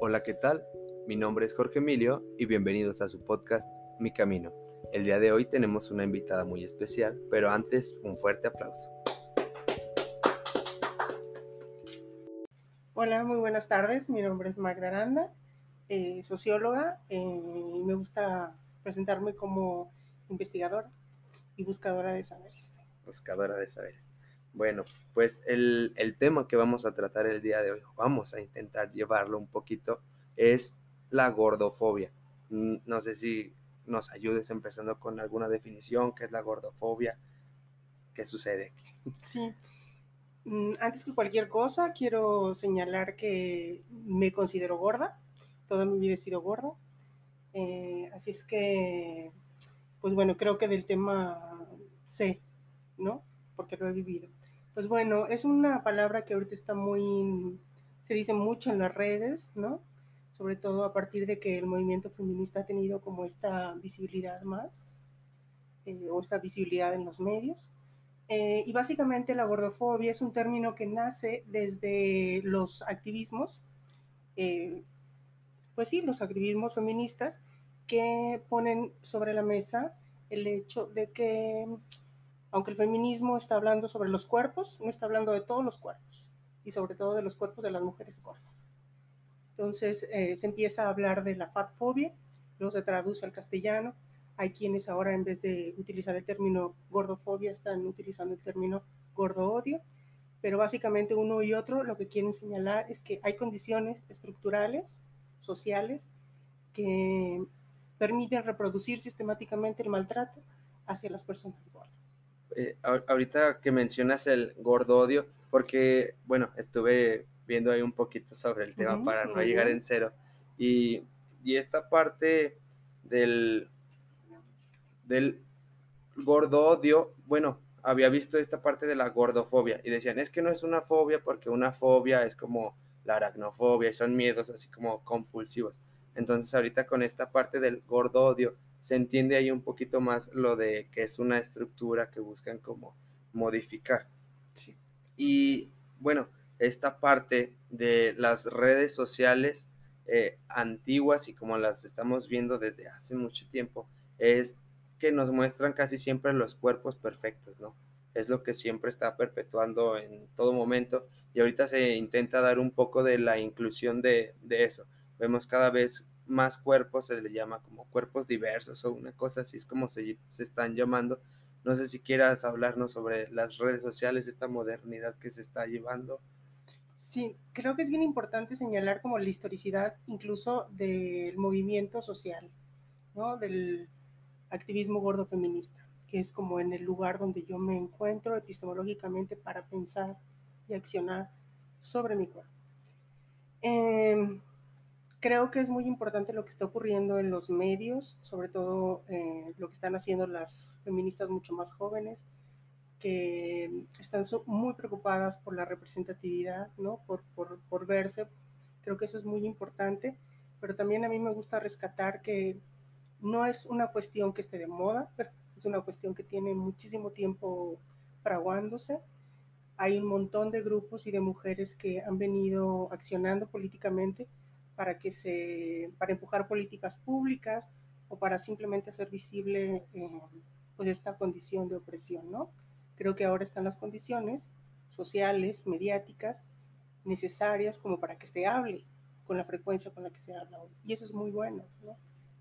Hola, ¿qué tal? Mi nombre es Jorge Emilio y bienvenidos a su podcast Mi Camino. El día de hoy tenemos una invitada muy especial, pero antes un fuerte aplauso. Hola, muy buenas tardes. Mi nombre es Magda Aranda, eh, socióloga, eh, y me gusta presentarme como investigadora y buscadora de saberes. Buscadora de saberes. Bueno, pues el, tema que vamos a tratar el día de hoy, vamos a intentar llevarlo un poquito, es la gordofobia. Mm, no sé si nos ayudes empezando con alguna definición, qué es la gordofobia, qué sucede aquí. Sí. Mm, antes que cualquier cosa, quiero señalar que me considero gorda, toda mi vida he sido gorda. Eh, así es que, pues bueno, creo que del tema sé, ¿no? Porque lo he vivido. Pues bueno, es una palabra que ahorita está muy, se dice mucho en las redes, ¿no? Sobre todo a partir de que el movimiento feminista ha tenido como esta visibilidad más, eh, o esta visibilidad en los medios. Eh, y básicamente la gordofobia es un término que nace desde los activismos, eh, pues sí, los activismos feministas que ponen sobre la mesa el hecho de que aunque el feminismo está hablando sobre los cuerpos, no está hablando de todos los cuerpos y sobre todo de los cuerpos de las mujeres gordas. Entonces eh, se empieza a hablar de la fatfobia, luego se traduce al castellano. Hay quienes ahora en vez de utilizar el término gordofobia están utilizando el término gordoodio, pero básicamente uno y otro lo que quieren señalar es que hay condiciones estructurales, sociales, que permiten reproducir sistemáticamente el maltrato hacia las personas gordas. Eh, ahorita que mencionas el gordo odio, porque, bueno, estuve viendo ahí un poquito sobre el tema para no llegar en cero. Y, y, esta parte del, del gordo odio, bueno, había visto esta parte de la gordofobia y decían, es que no es una fobia porque una fobia es como la aracnofobia y son miedos así como compulsivos. Entonces ahorita con esta parte del gordo odio, se entiende ahí un poquito más lo de que es una estructura que buscan como modificar. Y bueno, esta parte de las redes sociales eh, antiguas y como las estamos viendo desde hace mucho tiempo, es que nos muestran casi siempre los cuerpos perfectos, ¿no? Es lo que siempre está perpetuando en todo momento y ahorita se intenta dar un poco de la inclusión de, de eso. Vemos cada vez más cuerpos, se le llama como cuerpos diversos o una cosa así es como se, se están llamando. No sé si quieras hablarnos sobre las redes sociales, esta modernidad que se está llevando. Sí, creo que es bien importante señalar como la historicidad incluso del movimiento social, ¿no? Del activismo gordo feminista, que es como en el lugar donde yo me encuentro epistemológicamente para pensar y accionar sobre mi cuerpo. Eh, Creo que es muy importante lo que está ocurriendo en los medios, sobre todo eh, lo que están haciendo las feministas mucho más jóvenes, que están muy preocupadas por la representatividad, ¿no? Por, por, por verse. Creo que eso es muy importante, pero también a mí me gusta rescatar que no es una cuestión que esté de moda, es una cuestión que tiene muchísimo tiempo fraguándose. Hay un montón de grupos y de mujeres que han venido accionando políticamente para que se, para empujar políticas públicas o para simplemente hacer visible eh, pues esta condición de opresión, ¿no? Creo que ahora están las condiciones sociales, mediáticas, necesarias como para que se hable con la frecuencia con la que se habla hoy. Y eso es muy bueno, ¿no?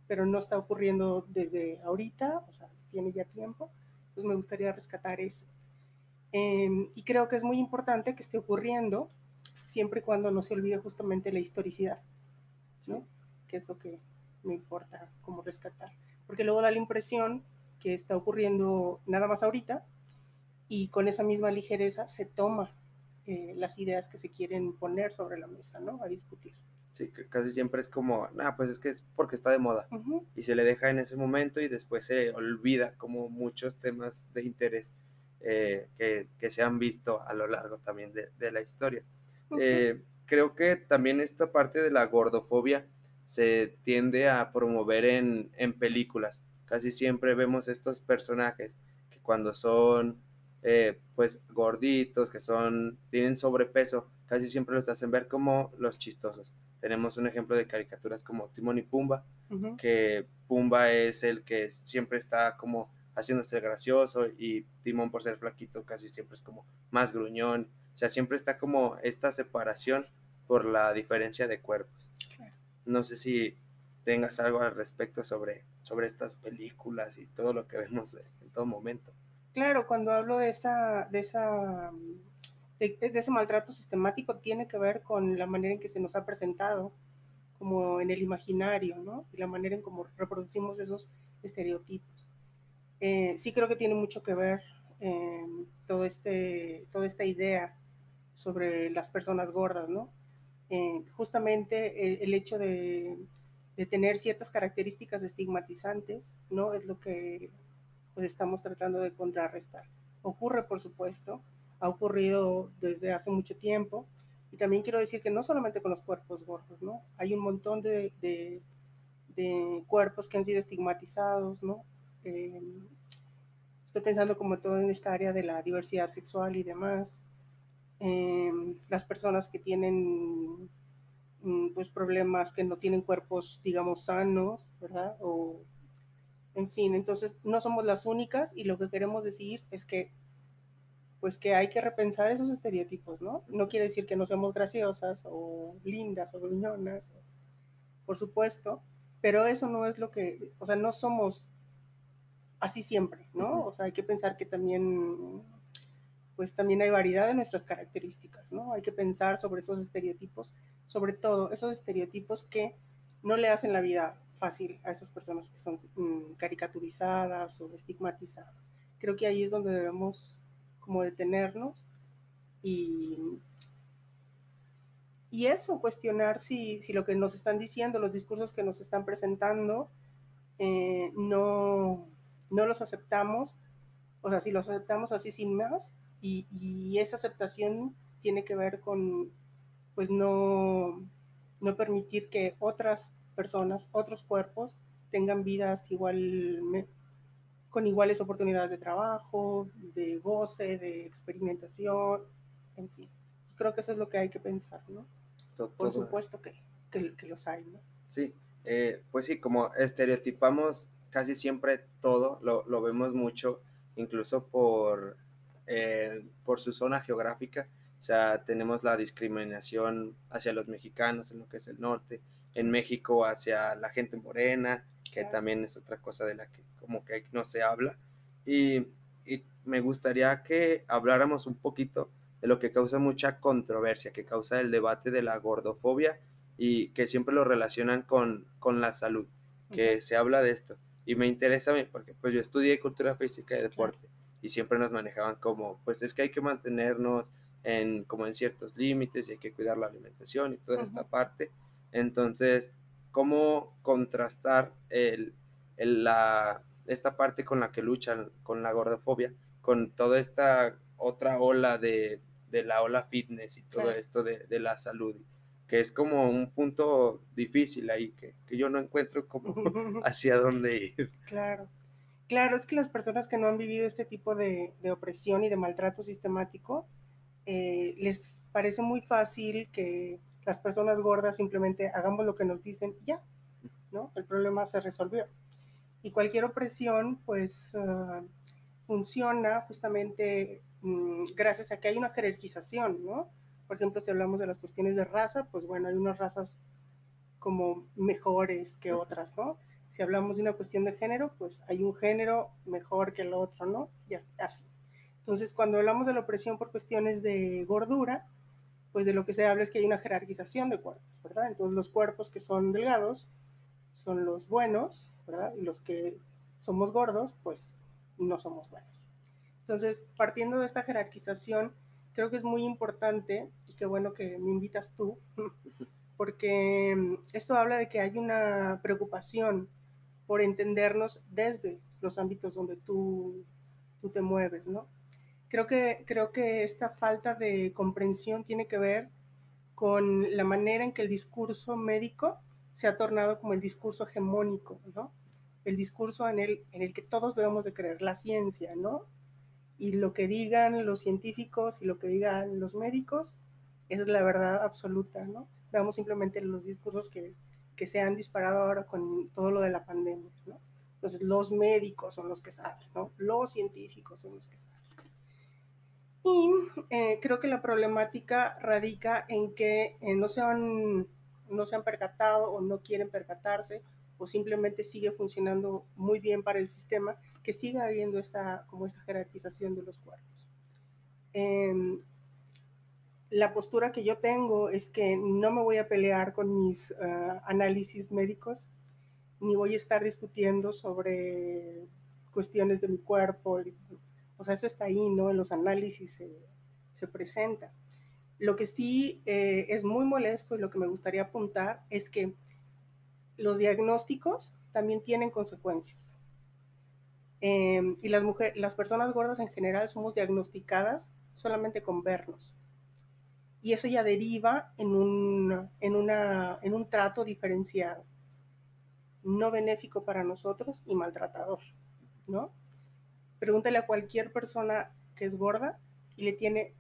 Pero no está ocurriendo desde ahorita, o sea, tiene ya tiempo. Entonces me gustaría rescatar eso. Em, y creo que es muy importante que esté ocurriendo siempre y cuando no se olvide justamente la historicidad. ¿No? Que es lo que me importa como rescatar. Porque luego da la impresión que está ocurriendo nada más ahorita y con esa misma ligereza se toma eh, las ideas que se quieren poner sobre la mesa, ¿no? A discutir. Sí, que casi siempre es como, nada, pues es que es porque está de moda y se le deja en ese momento y después se olvida como muchos temas de interés eh, que, que, se han visto a lo largo también de, de la historia creo que también esta parte de la gordofobia se tiende a promover en, películas. Casi siempre vemos estos personajes que cuando son eh, pues gorditos, que son, tienen sobrepeso, casi siempre los hacen ver como los chistosos. tenemos un ejemplo de caricaturas como Timón y Pumba, que Pumba es el que siempre está como haciéndose gracioso y Timón por ser flaquito casi siempre es como más gruñón. O sea, siempre está como esta separación por la diferencia de cuerpos. No sé si tengas algo al respecto sobre, sobre estas películas y todo lo que vemos en todo momento. Claro, cuando hablo de esa, de esa de, ese maltrato sistemático tiene que ver con la manera en que se nos ha presentado como en el imaginario, ¿no? Y la manera en cómo reproducimos esos estereotipos. Eh, sí creo que tiene mucho que ver eh, todo este, toda esta idea sobre las personas gordas, ¿no? Eh, justamente el, hecho de, tener ciertas características estigmatizantes, ¿no? Es lo que pues, estamos tratando de contrarrestar. Ocurre, por supuesto, ha ocurrido desde hace mucho tiempo. Y también quiero decir que no solamente con los cuerpos gordos, ¿no? Hay un montón de, de, cuerpos que han sido estigmatizados, ¿no? Eh, estoy pensando como todo en esta área de la diversidad sexual y demás. Eh, las personas que tienen mm, pues problemas que no tienen cuerpos digamos sanos, ¿verdad? O en fin, entonces no somos las únicas y lo que queremos decir es que pues que hay que repensar esos estereotipos, ¿no? No quiere decir que no seamos graciosas o lindas o gruñonas, por supuesto, pero eso no es lo que, o sea, no somos así siempre, ¿no? O sea, hay que pensar que también, pues también hay variedad de nuestras características, ¿no? Hay que pensar sobre esos estereotipos, sobre todo esos estereotipos que no le hacen la vida fácil a esas personas que son mm, caricaturizadas o estigmatizadas. Creo que ahí es donde debemos como detenernos y, y eso, cuestionar si, si, lo que nos están diciendo, los discursos que nos están presentando, eh, no, no los aceptamos, o sea, si los aceptamos así sin más, y, y esa aceptación tiene que ver con, pues no, no permitir que otras personas, otros cuerpos, tengan vidas igual, con iguales oportunidades de trabajo, de goce, de experimentación, en fin. Pues creo que eso es lo que hay que pensar, ¿no? Por supuesto que, que, los hay, ¿no? Sí, eh, pues sí, como estereotipamos casi siempre todo, lo, lo vemos mucho, incluso por, eh, por su zona geográfica. O sea, tenemos la discriminación hacia los mexicanos en lo que es el norte, en México hacia la gente morena, que también es otra cosa de la que como que no se habla. Y, me gustaría que habláramos un poquito de lo que causa mucha controversia, que causa el debate de la gordofobia y que siempre lo relacionan con, con la salud, que se habla de esto. Y me interesa a mí porque pues yo estudié cultura física y deporte y siempre nos manejaban como, pues es que hay que mantenernos en, como en ciertos límites y hay que cuidar la alimentación y toda esta parte. Entonces, ¿cómo contrastar el, la, esta parte con la que luchan con la gordofobia, con toda esta otra ola de, la ola fitness y todo esto de, la salud, que es como un punto difícil ahí, que, yo no encuentro como hacia dónde ir. Claro. Claro, es que las personas que no han vivido este tipo de, opresión y de maltrato sistemático, eh, les parece muy fácil que las personas gordas simplemente hagamos lo que nos dicen y ya, ¿no? El problema se resolvió y cualquier opresión pues ah, funciona justamente mm, gracias a que hay una jerarquización, ¿no? Por ejemplo, si hablamos de las cuestiones de raza, pues bueno, hay unas razas como mejores que otras, ¿no? Si hablamos de una cuestión de género, pues hay un género mejor que el otro, ¿no? Y así. Entonces, cuando hablamos de la opresión por cuestiones de gordura, pues de lo que se habla es que hay una jerarquización de cuerpos, ¿verdad? Entonces, los cuerpos que son delgados son los buenos, ¿verdad? Y los que somos gordos, pues no somos buenos. Entonces, partiendo de esta jerarquización, creo que es muy importante, y qué bueno que me invitas tú, porque mm, esto habla de que hay una preocupación por entendernos desde los ámbitos donde tú, tú te mueves, ¿no? Creo que, creo que esta falta de comprensión tiene que ver con la manera en que el discurso médico se ha tornado como el discurso hegemónico, ¿no? El discurso en el, en el que todos debemos de creer, la ciencia, ¿no? Y lo que digan los científicos y lo que digan los médicos, es la verdad absoluta, ¿no? Veamos simplemente los discursos que, que se han disparado ahora con todo lo de la pandemia, ¿no? Entonces, los médicos son los que saben, ¿no? Los científicos son los que saben. Y eh, creo que la problemática radica en que eh, no, se han, no se han percatado o no quieren percatarse o simplemente sigue funcionando muy bien para el sistema, que siga habiendo esta, como esta jerarquización de los cuerpos. Em, la postura que yo tengo es que no me voy a pelear con mis ah, análisis médicos, ni voy a estar discutiendo sobre cuestiones de mi cuerpo. O sea, eso está ahí, ¿no? En los análisis se, se presenta. Lo que sí eh, es muy molesto y lo que me gustaría apuntar es que los diagnósticos también tienen consecuencias. Em, y las, mujeres, las personas gordas en general somos diagnosticadas solamente con vernos. Y eso ya deriva en un, en una, en un trato diferenciado no benéfico para nosotros y maltratador, ¿no? Pregúntale a cualquier persona que es gorda y le tiene,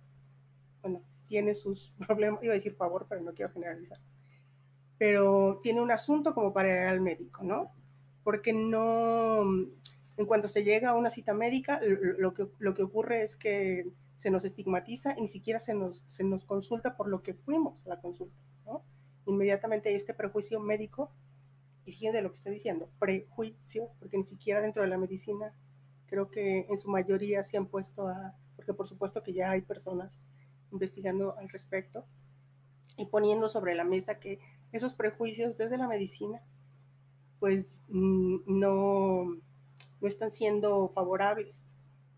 bueno, tiene sus problemas, iba a decir favor, pero no quiero generalizar, pero tiene un asunto como para ir al médico, ¿no? Porque no, en cuanto se llega a una cita médica, lo que, lo que ocurre es que se nos estigmatiza y ni siquiera se nos, se nos consulta por lo que fuimos a la consulta, ¿no? Inmediatamente este prejuicio médico y fíjense lo que estoy diciendo, prejuicio, porque ni siquiera dentro de la medicina creo que en su mayoría se han puesto a, porque por supuesto que ya hay personas investigando al respecto y poniendo sobre la mesa que esos prejuicios desde la medicina pues mm, no, no están siendo favorables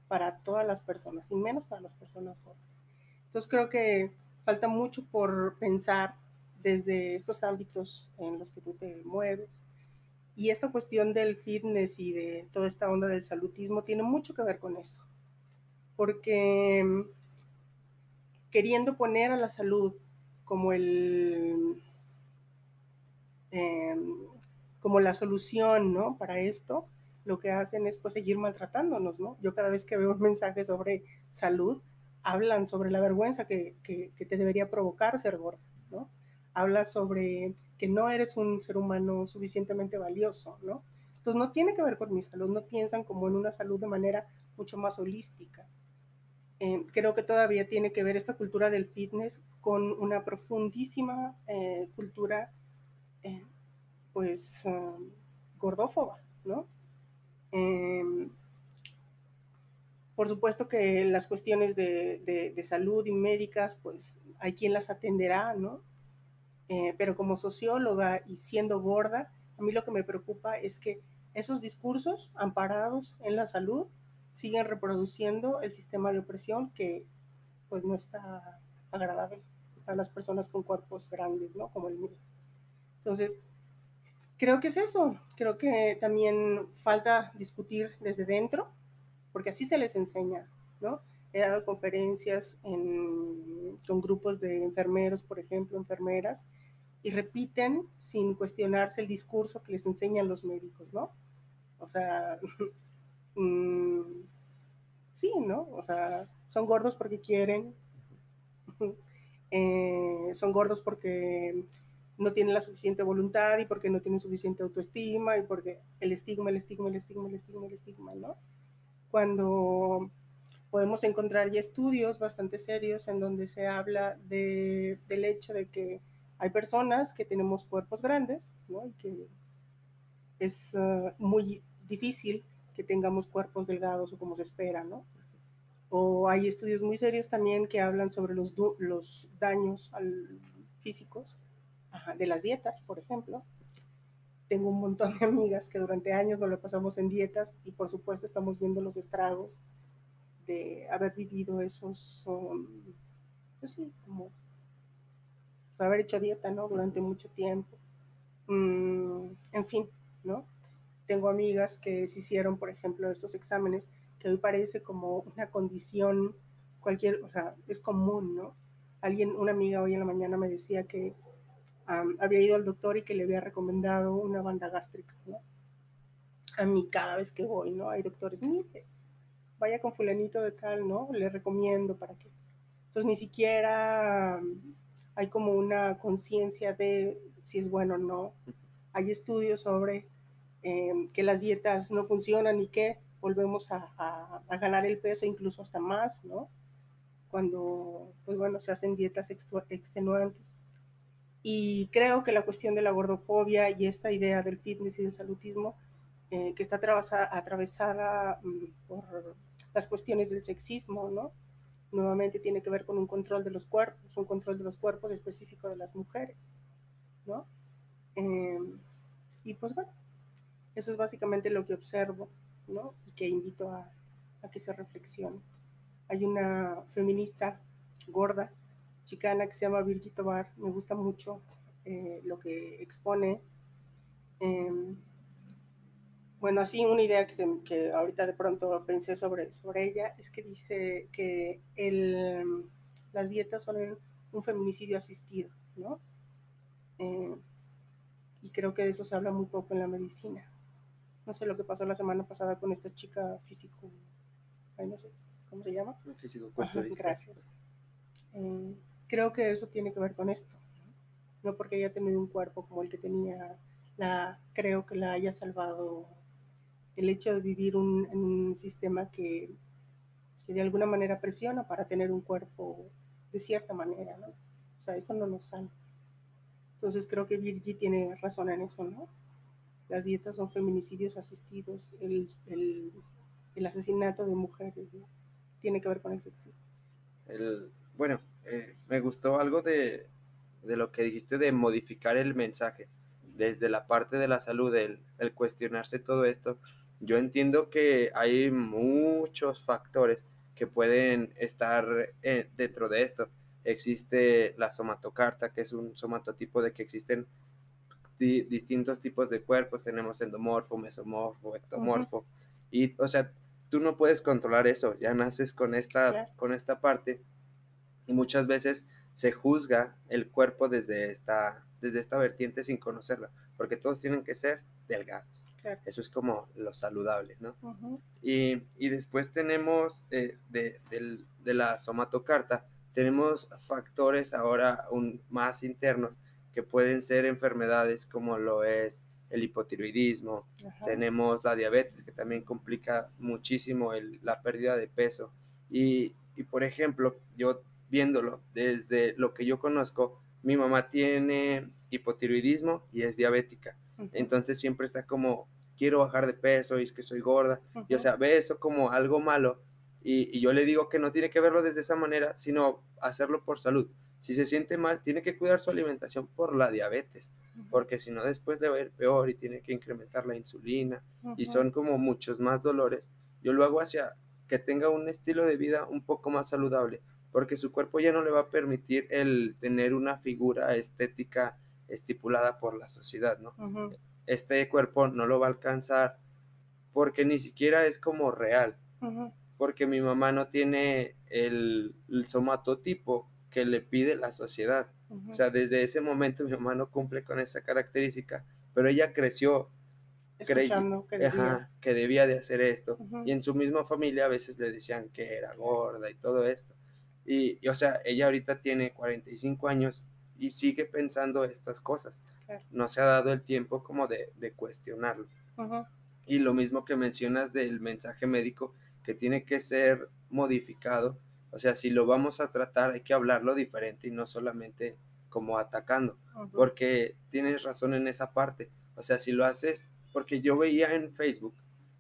para todas las personas y menos para las personas jóvenes. Entonces creo que falta mucho por pensar desde estos ámbitos en los que tú te mueves. Y esta cuestión del fitness y de toda esta onda del salutismo tiene mucho que ver con eso. Porque mm, queriendo poner a la salud como el em, como la solución ¿no? para esto, lo que hacen es pues seguir maltratándonos, ¿no? Yo cada vez que veo un mensaje sobre salud, hablan sobre la vergüenza que, que, que te debería provocar ser gorda, ¿no? habla sobre que no eres un ser humano suficientemente valioso, ¿no? Entonces no tiene que ver con mi salud, no piensan como en una salud de manera mucho más holística. Eh, creo que todavía tiene que ver esta cultura del fitness con una profundísima eh, cultura, eh, pues, um, gordófoba, ¿no? Em, por supuesto que las cuestiones de, de, salud y médicas, pues hay quien las atenderá, ¿no? Eh, pero como socióloga y siendo gorda, a mí lo que me preocupa es que esos discursos amparados en la salud siguen reproduciendo el sistema de opresión que pues no está agradable a las personas con cuerpos grandes, ¿no? Como el mío. Entonces, creo que es eso. Creo que también falta discutir desde dentro, porque así se les enseña, ¿no? He dado conferencias con grupos de enfermeros, por ejemplo, enfermeras, y repiten sin cuestionarse el discurso que les enseñan los médicos, ¿no? O sea, mm, sí, ¿no? O sea, son gordos porque quieren, eh, son gordos porque no tienen la suficiente voluntad y porque no tienen suficiente autoestima y porque el estigma, el estigma, el estigma, el estigma, el estigma, ¿no? Cuando podemos encontrar ya estudios bastante serios en donde se habla de, del hecho de que hay personas que tenemos cuerpos grandes, ¿no? Y que es ah, muy difícil que tengamos cuerpos delgados o como se espera, ¿no? O hay estudios muy serios también que hablan sobre los, los daños físicos de las dietas, por ejemplo. Tengo un montón de amigas que durante años nos lo pasamos en dietas y por supuesto estamos viendo los estragos de haber vivido esos, um, pues sí, como haber hecho dieta, ¿no? Durante mucho tiempo. Mm, en fin, ¿no? Tengo amigas que se hicieron, por ejemplo, estos exámenes que hoy parece como una condición cualquier, o sea, es común, ¿no? Alguien, una amiga hoy en la mañana me decía que había ido al doctor y que le había recomendado una banda gástrica, ¿no? A mí cada vez que voy, ¿no? Hay doctores, mire, vaya con fulanito de tal, ¿no? Le recomiendo para que. Entonces ni siquiera hay como una conciencia de si es bueno o no. Hay estudios sobre em, que las dietas no funcionan y que volvemos a, ganar el peso incluso hasta más, ¿no? Cuando, pues bueno, se hacen dietas extenuantes. Y creo que la cuestión de la gordofobia y esta idea del fitness y del salutismo, eh, que está atravesada mm, por las cuestiones del sexismo, ¿no? Nuevamente tiene que ver con un control de los cuerpos, un control de los cuerpos específico de las mujeres, ¿no? Em, y pues bueno, eso es básicamente lo que observo, ¿no? Y que invito a, a que se reflexione. Hay una feminista gorda chicana que se llama Virgit Tobar, me gusta mucho eh, lo que expone. Em, bueno, así una idea que, que, ahorita de pronto pensé sobre, sobre ella es que dice que el, las dietas son un feminicidio asistido, ¿no? Eh, y creo que de eso se habla muy poco en la medicina. No sé lo que pasó la semana pasada con esta chica físico, no sé, ¿cómo se llama? Físico Gracias. Eh, creo que eso tiene que ver con esto. No porque haya tenido un cuerpo como el que tenía, la, creo que la haya salvado el hecho de vivir un, en un sistema que, que, de alguna manera presiona para tener un cuerpo de cierta manera, ¿no? O sea, eso no nos salva. Entonces creo que Virgi tiene razón en eso, ¿no? Las dietas son feminicidios asistidos, el, el, el asesinato de mujeres, ¿no? Tiene que ver con el sexismo. El, bueno, eh, me gustó algo de, lo que dijiste de modificar el mensaje desde la parte de la salud, el, el cuestionarse todo esto. Yo entiendo que hay muchos factores que pueden estar eh, dentro de esto. Existe la somatocarta, que es un somatotipo de que existen distintos tipos de cuerpos. Tenemos endomorfo, mesomorfo, ectomorfo. Y, o sea, tú no puedes controlar eso. Ya naces con esta, con esta parte y muchas veces se juzga el cuerpo desde esta, desde esta vertiente sin conocerla, porque todos tienen que ser delgados. Eso es como lo saludable, ¿no? y, y, después tenemos eh, de, de, la somatocarta, tenemos factores ahora un, más internos que pueden ser enfermedades como lo es el hipotiroidismo, tenemos la diabetes que también complica muchísimo el, la pérdida de peso. Y, y, por ejemplo, yo viéndolo desde lo que yo conozco, mi mamá tiene hipotiroidismo y es diabética. Entonces siempre está como, quiero bajar de peso y es que soy gorda. Y o sea, ve eso como algo malo. Y, yo le digo que no tiene que verlo desde esa manera, sino hacerlo por salud. Si se siente mal, tiene que cuidar su alimentación por la diabetes, porque si no después le va a ir peor y tiene que incrementar la insulina. Y son como muchos más dolores. Yo lo hago hacia que tenga un estilo de vida un poco más saludable porque su cuerpo ya no le va a permitir el tener una figura estética estipulada por la sociedad, ¿no? Este cuerpo no lo va a alcanzar porque ni siquiera es como real, porque mi mamá no tiene el, somatotipo que le pide la sociedad. O sea, desde ese momento mi mamá no cumple con esa característica, pero ella creció creyendo que, debía. que debía de hacer esto. Y en su misma familia a veces le decían que era gorda y todo esto. Y, o sea, ella ahorita tiene 45 años y sigue pensando estas cosas. No se ha dado el tiempo como de, de cuestionarlo. Y lo mismo que mencionas del mensaje médico, que tiene que ser modificado. O sea, si lo vamos a tratar, hay que hablarlo diferente y no solamente como atacando. Porque tienes razón en esa parte. O sea, si lo haces, porque yo veía en Facebook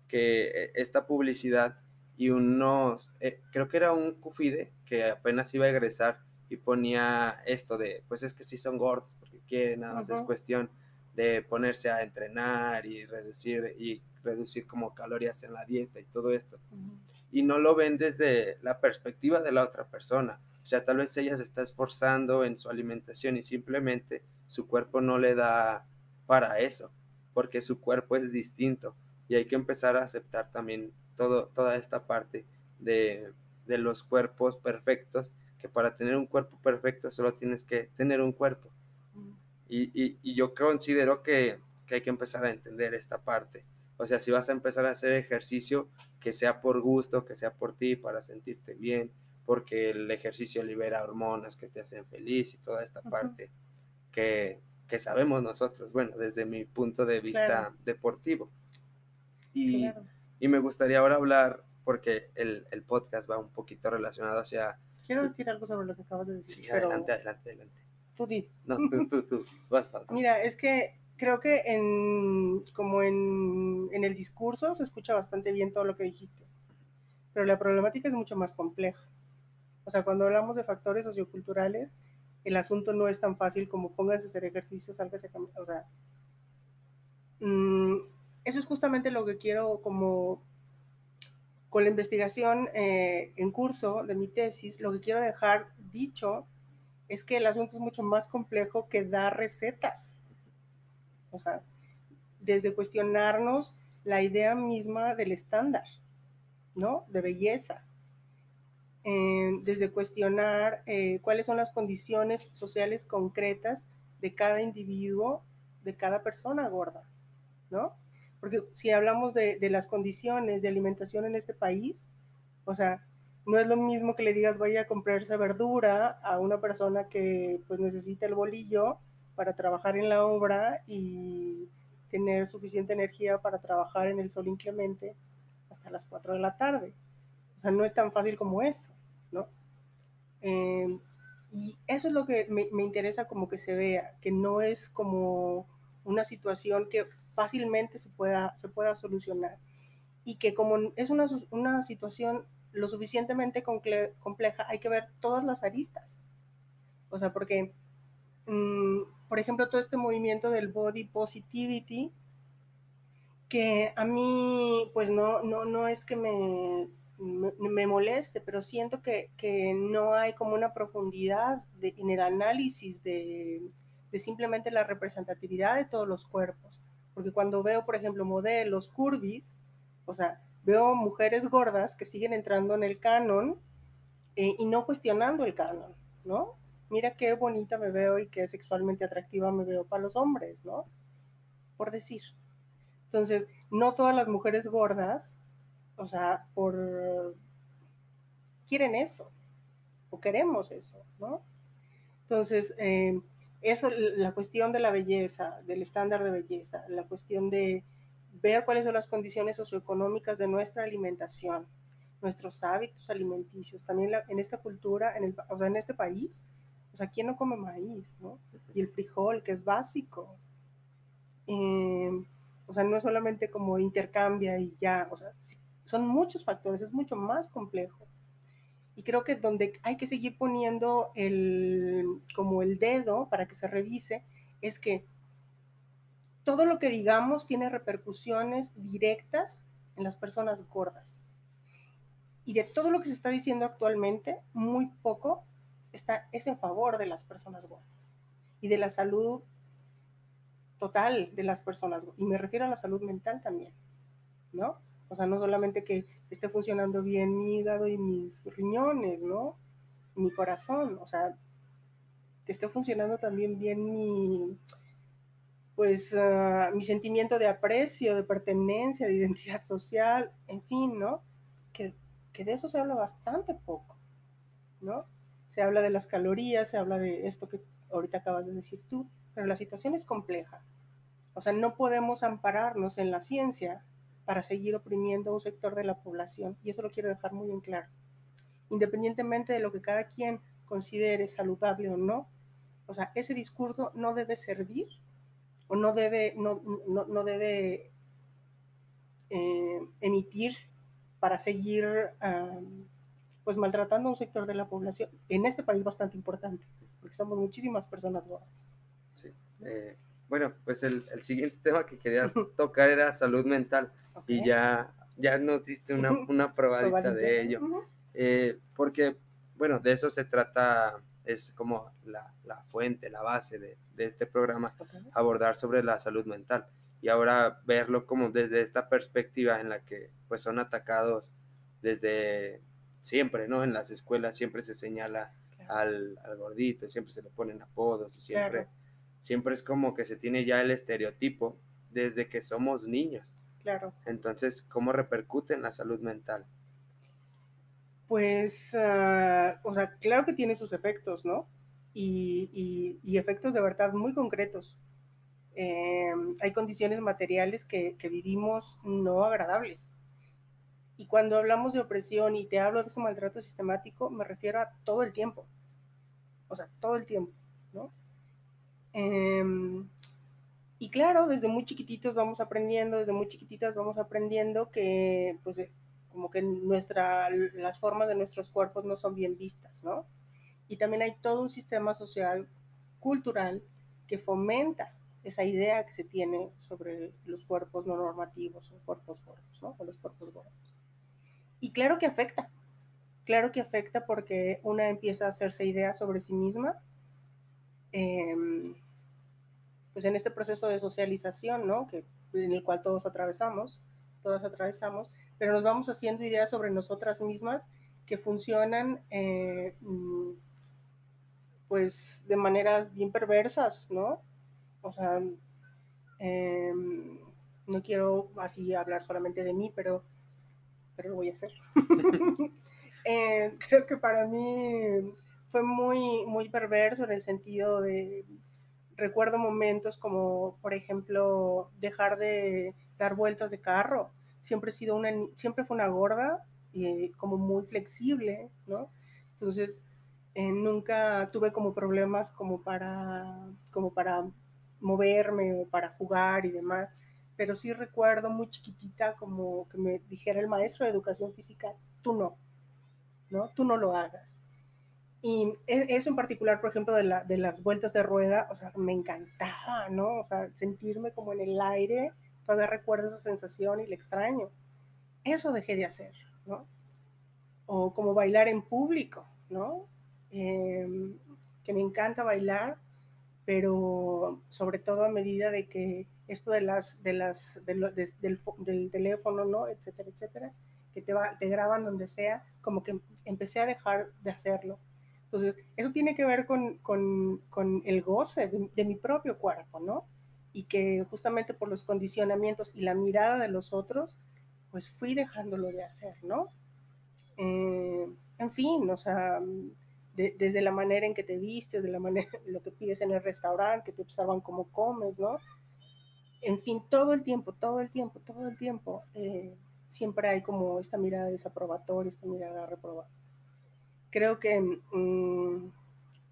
que eh, esta publicidad y unos, eh, creo que era un cufide que apenas iba a egresar y ponía esto de, pues es que sí son gordos porque quieren, nada más es cuestión de ponerse a entrenar y reducir y reducir como calorías en la dieta y todo esto. Y no lo ven desde la perspectiva de la otra persona. O sea, tal vez ella se está esforzando en su alimentación y simplemente su cuerpo no le da para eso, porque su cuerpo es distinto y hay que empezar a aceptar también toda esta parte de, los cuerpos perfectos, que para tener un cuerpo perfecto solo tienes que tener un cuerpo. Y, yo considero que, hay que empezar a entender esta parte. O sea, si vas a empezar a hacer ejercicio, que sea por gusto, que sea por ti, para sentirte bien, porque el ejercicio libera hormonas que te hacen feliz y toda esta parte que, sabemos nosotros, bueno, desde mi punto de vista deportivo. Y, me gustaría ahora hablar, porque el, podcast va un poquito relacionado hacia... Quiero decir algo sobre lo que acabas de decir. Sí, adelante, adelante, adelante. Tú di. No, tú, tú, tú. Mira, es que creo que en, como en, en el discurso se escucha bastante bien todo lo que dijiste, pero la problemática es mucho más compleja. O sea, cuando hablamos de factores socioculturales, el asunto no es tan fácil como póngase a hacer ejercicio, salga a caminar. O sea, mm, eso es justamente lo que quiero como con la investigación eh, en curso de mi tesis, lo que quiero dejar dicho es que el asunto es mucho más complejo que dar recetas. O sea, desde cuestionarnos la idea misma del estándar, ¿no? De belleza. Eh, desde cuestionar eh, cuáles son las condiciones sociales concretas de cada individuo, de cada persona gorda, ¿no? Porque si hablamos de, de las condiciones de alimentación en este país, o sea, no es lo mismo que le digas vaya a comprarse verdura a una persona que pues necesita el bolillo para trabajar en la obra y tener suficiente energía para trabajar en el sol inclemente hasta las 4 de la tarde. O sea, no es tan fácil como eso, ¿no? Em, y eso es lo que me, me, interesa como que se vea, que no es como una situación que fácilmente se pueda, se pueda solucionar. Y que como es una, una situación lo suficientemente compleja, hay que ver todas las aristas. O sea, porque Mm, por ejemplo, todo este movimiento del body positivity, que a mí, pues no, no, no es que me, me, moleste, pero siento que, que, no hay como una profundidad en el análisis de, de, simplemente la representatividad de todos los cuerpos. Porque cuando veo, por ejemplo, modelos curvis, o sea, veo mujeres gordas que siguen entrando en el canon eh, y no cuestionando el canon, ¿no? mira qué bonita me veo y qué sexualmente atractiva me veo para los hombres, ¿no? Por decir. Entonces, no todas las mujeres gordas, o sea, por quieren eso o queremos eso, ¿no? Entonces, eh, eso, la cuestión de la belleza, del estándar de belleza, la cuestión de ver cuáles son las condiciones socioeconómicas de nuestra alimentación, nuestros hábitos alimenticios, también en esta cultura, en el, o sea, en este país, o sea, ¿quién no come maíz, no? Y el frijol, que es básico. Em, o sea, no es solamente como intercambia y ya, o sea, son muchos factores, es mucho más complejo. Y creo que donde hay que seguir poniendo el, como el dedo para que se revise es que todo lo que digamos tiene repercusiones directas en las personas gordas. Y de todo lo que se está diciendo actualmente, muy poco está, es en favor de las personas gordas y de la salud total de las personas. Y me refiero a la salud mental también, ¿no? O sea, no solamente que esté funcionando bien mi hígado y mis riñones, ¿no? Mi corazón, o sea, que esté funcionando también bien mi, pues, ah, mi sentimiento de aprecio, de pertenencia, de identidad social, en fin, ¿no? Que, que de eso se habla bastante poco, ¿no? se habla de las calorías, se habla de esto que ahorita acabas de decir tú, pero la situación es compleja. O sea, no podemos ampararnos en la ciencia para seguir oprimiendo a un sector de la población, y eso lo quiero dejar muy en claro. Independientemente de lo que cada quien considere saludable o no, o sea, ese discurso no debe servir o no debe, no, no, debe eh, emitirse para seguir pues maltratando a un sector de la población, en este país bastante importante, porque somos muchísimas personas gordas. Sí. Eh, bueno, pues el, el, siguiente tema que quería tocar era salud mental y ya, ya nos diste una, una probadita de ello, eh, porque, bueno, de eso se trata, es como la, la fuente, la base de, de este programa, abordar sobre la salud mental. Y ahora verlo como desde esta perspectiva en la que pues son atacados desde siempre, ¿no? En las escuelas siempre se señala al, gordito, siempre se le ponen apodos y siempre, siempre es como que se tiene ya el estereotipo desde que somos niños. Claro. Entonces, ¿cómo repercute en la salud mental? Pues, uh, o sea, claro que tiene sus efectos, ¿no? Y, y, y efectos de verdad muy concretos. Eh, hay condiciones materiales que, que, vivimos no agradables. Y cuando hablamos de opresión y te hablo de ese maltrato sistemático, me refiero a todo el tiempo. O sea, todo el tiempo, ¿no? Eh, y claro, desde muy chiquititos vamos aprendiendo, desde muy chiquititas vamos aprendiendo que, pues, eh, como que nuestra, las formas de nuestros cuerpos no son bien vistas, ¿no? Y también hay todo un sistema social, cultural, que fomenta esa idea que se tiene sobre los cuerpos no normativos o cuerpos gordos, ¿no? O los cuerpos gordos. Y claro que afecta, claro que afecta porque una empieza a hacerse ideas sobre sí misma. Eh, pues en este proceso de socialización, ¿no? Que, en el cual todos atravesamos, todas atravesamos, pero nos vamos haciendo ideas sobre nosotras mismas que funcionan eh, mm, pues de maneras bien perversas, ¿no? O sea, eh, no quiero así hablar solamente de mí, pero, pero lo voy a hacer. eh, creo que para mí fue muy, muy perverso en el sentido de recuerdo momentos como, por ejemplo, dejar de dar vueltas de carro. Siempre he sido una, siempre fue una gorda y como muy flexible, ¿no? Entonces, eh, nunca tuve como problemas como para, como para moverme o para jugar y demás, pero sí recuerdo muy chiquitita como que me dijera el maestro de educación física, tú no, ¿no? Tú no lo hagas. Y e, eso en particular, por ejemplo, de, la, de las vueltas de rueda, o sea, me encantaba, ¿no? O sea, sentirme como en el aire, todavía recuerdo esa sensación y la extraño. Eso dejé de hacer, ¿no? O como bailar en público, ¿no? Eh, que me encanta bailar, pero sobre todo a medida de que esto de las, de las, de lo, de, del, del, teléfono, ¿no? Etcétera, etcétera, que te, va, te graban donde sea, como que empecé a dejar de hacerlo entonces, eso tiene que ver con, con, con el goce de, mi propio cuerpo, ¿no? Y que justamente por los condicionamientos y la mirada de los otros, pues fui dejándolo de hacer, ¿no? Eh, en fin, o sea, de, desde la manera en que te vistes, de la manera lo que pides en el restaurante, que te observan cómo comes, ¿no? En fin, todo el tiempo, todo el tiempo, todo el tiempo, eh, siempre hay como esta mirada desaprobatoria, esta mirada reprobada creo que, mmm,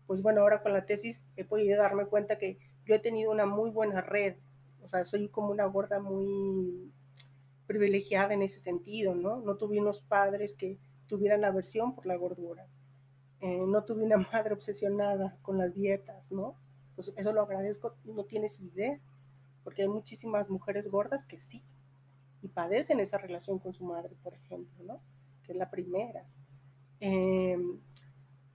pues bueno, ahora con la tesis he podido darme cuenta que yo he tenido una muy buena red, o sea, soy como una gorda muy privilegiada en ese sentido, ¿no? No tuve unos padres que tuvieran aversión por la gordura, eh, no tuve una madre obsesionada con las dietas, ¿no? Entonces, eso lo agradezco, no tienes idea, porque hay muchísimas mujeres gordas que sí, y padecen esa relación con su madre, por ejemplo, ¿no? Que es la primera. Eh,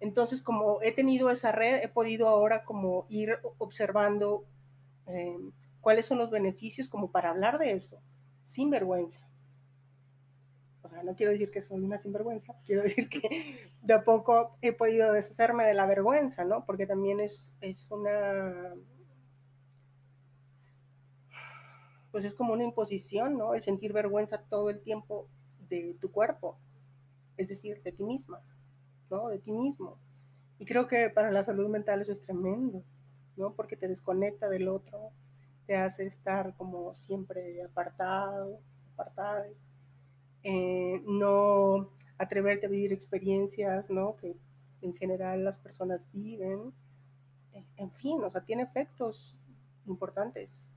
entonces, como he tenido esa red, he podido ahora como ir observando eh, cuáles son los beneficios como para hablar de eso, sin vergüenza. O sea, no quiero decir que soy una sinvergüenza, quiero decir que de a poco he podido deshacerme de la vergüenza, ¿no? Porque también es, es una... Pues es como una imposición, ¿no? El sentir vergüenza todo el tiempo de tu cuerpo es decir, de ti misma, ¿no? De ti mismo. Y creo que para la salud mental eso es tremendo, ¿no? Porque te desconecta del otro, te hace estar como siempre apartado, apartado, eh, no atreverte a vivir experiencias, ¿no? Que en general las personas viven. En fin, o sea, tiene efectos importantes,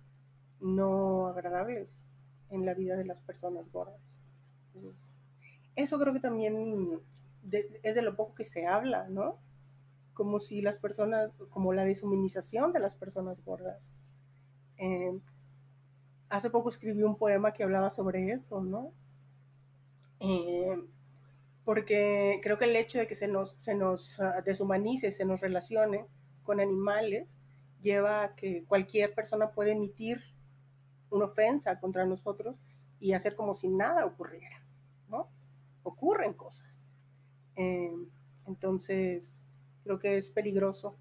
no agradables en la vida de las personas gordas. Entonces, eso creo que también es de lo poco que se habla, ¿no? Como si las personas, como la deshumanización de las personas gordas. Eh, hace poco escribí un poema que hablaba sobre eso, ¿no? Eh, porque creo que el hecho de que se nos, uh, deshumanice, se nos relacione con animales, lleva a que cualquier persona puede emitir una ofensa contra nosotros y hacer como si nada ocurriera, ¿no? Ocurren cosas. Eh, entonces, creo que es peligroso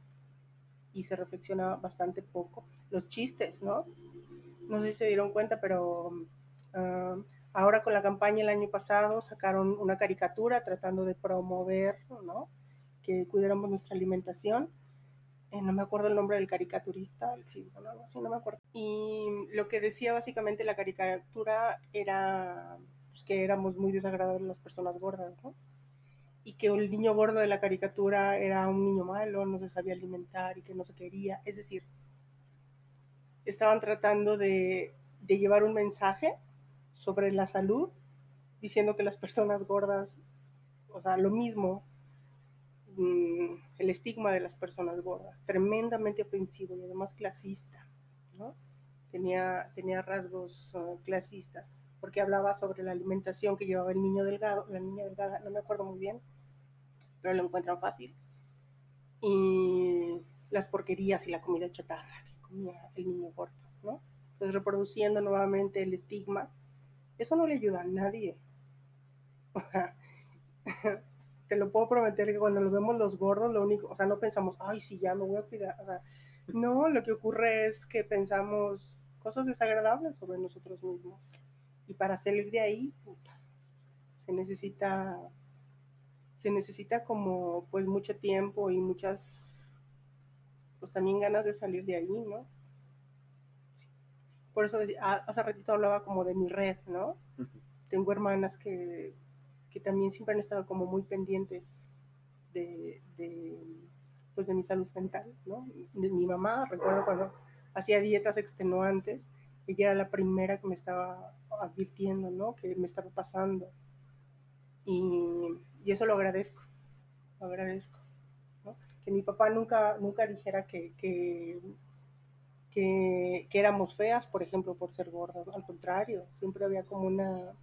y se reflexiona bastante poco. Los chistes, ¿no? No sé si se dieron cuenta, pero uh, Ahora con la campaña el año pasado sacaron una caricatura tratando de promover, ¿no? Que cuidáramos nuestra alimentación. Eh, no me acuerdo el nombre del caricaturista, el fisgo, ¿no? Así no me acuerdo. Y lo que decía básicamente la caricatura era pues, que éramos muy desagradables las personas gordas, ¿no? Y que el niño gordo de la caricatura era un niño malo, no se sabía alimentar y que no se quería. Es decir, estaban tratando de, de llevar un mensaje sobre la salud, diciendo que las personas gordas, o sea, lo mismo, mm, el estigma de las personas gordas, tremendamente ofensivo y además clasista, ¿no? Tenía, tenía rasgos uh, clasistas, porque hablaba sobre la alimentación que llevaba el niño delgado, la niña delgada, no me acuerdo muy bien, pero lo encuentran fácil. Y las porquerías y la comida chatarra que comía el niño gordo, ¿no? Entonces reproduciendo nuevamente el estigma eso no le ayuda a nadie. Te lo puedo prometer que cuando lo vemos los gordos, lo único, o sea, no pensamos, ay, sí, ya me voy a cuidar. O sea, no, lo que ocurre es que pensamos cosas desagradables sobre nosotros mismos. Y para salir de ahí, puta, se necesita, se necesita como pues mucho tiempo y muchas, pues también ganas de salir de ahí, ¿no? por eso ah, hace ratito hablaba como de mi red, ¿no? Tengo hermanas que, que, también siempre han estado como muy pendientes de, de, pues de mi salud mental, ¿no? mi mamá, recuerdo cuando hacía dietas extenuantes, ella era la primera que me estaba advirtiendo, ¿no? Que me estaba pasando. Y, eso lo agradezco, lo agradezco. ¿no? Que mi papá nunca, nunca dijera que, que éramos feas, por ejemplo, por ser gordas. Al contrario, siempre había como una,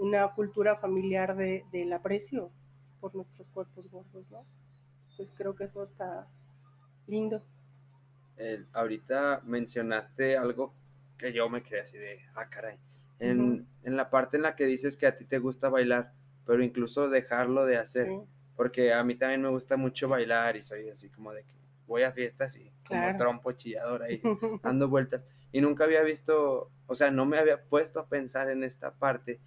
una cultura familiar de, del aprecio por nuestros cuerpos gordos, ¿no? Entonces creo que eso está lindo. ahorita mencionaste algo que yo me quedé así de, ah, caray. En, en, la parte en la que dices que a ti te gusta bailar, pero incluso dejarlo de hacer, porque a mí también me gusta mucho bailar y soy así como de que voy a fiestas y como trompo chillador ahí dando vueltas. Y nunca había visto, o sea, no me había puesto a pensar en esta parte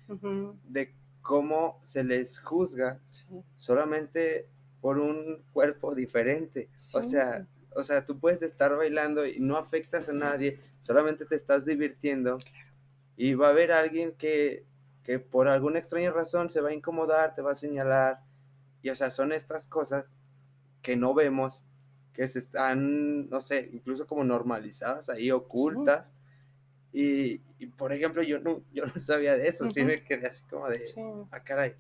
de cómo se les juzga solamente por un cuerpo diferente. O sea, o sea, tú puedes estar bailando y no afectas a nadie, solamente te estás divirtiendo. Y va a haber alguien que, que por alguna extraña razón se va a incomodar, te va a señalar. Y o sea, son estas cosas que no vemos que se están, no sé, incluso como normalizadas ahí, ocultas. Y, por ejemplo, yo no, yo no sabía de eso, sí me quedé así como de, ah, caray.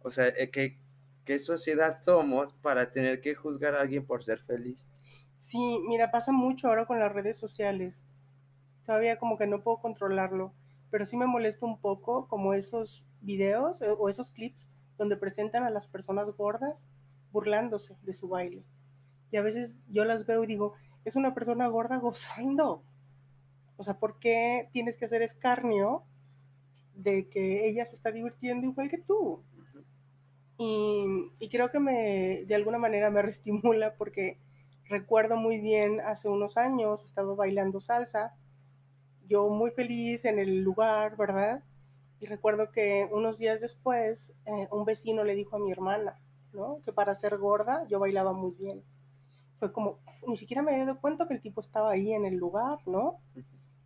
O sea, eh, ¿qué, ¿qué sociedad somos para tener que juzgar a alguien por ser feliz? Sí, mira, pasa mucho ahora con las redes sociales. Todavía como que no puedo controlarlo, pero sí me molesta un poco como esos videos eh, o esos clips donde presentan a las personas gordas burlándose de su baile. Y a veces yo las veo y digo, es una persona gorda gozando. O sea, ¿por qué tienes que hacer escarnio de que ella se está divirtiendo igual que tú? Y, y, creo que me, de alguna manera me reestimula porque recuerdo muy bien hace unos años, estaba bailando salsa, yo muy feliz en el lugar, ¿verdad? Y recuerdo que unos días después eh, un vecino le dijo a mi hermana, ¿no? Que para ser gorda yo bailaba muy bien fue como, ni siquiera me había dado cuenta que el tipo estaba ahí en el lugar, ¿no?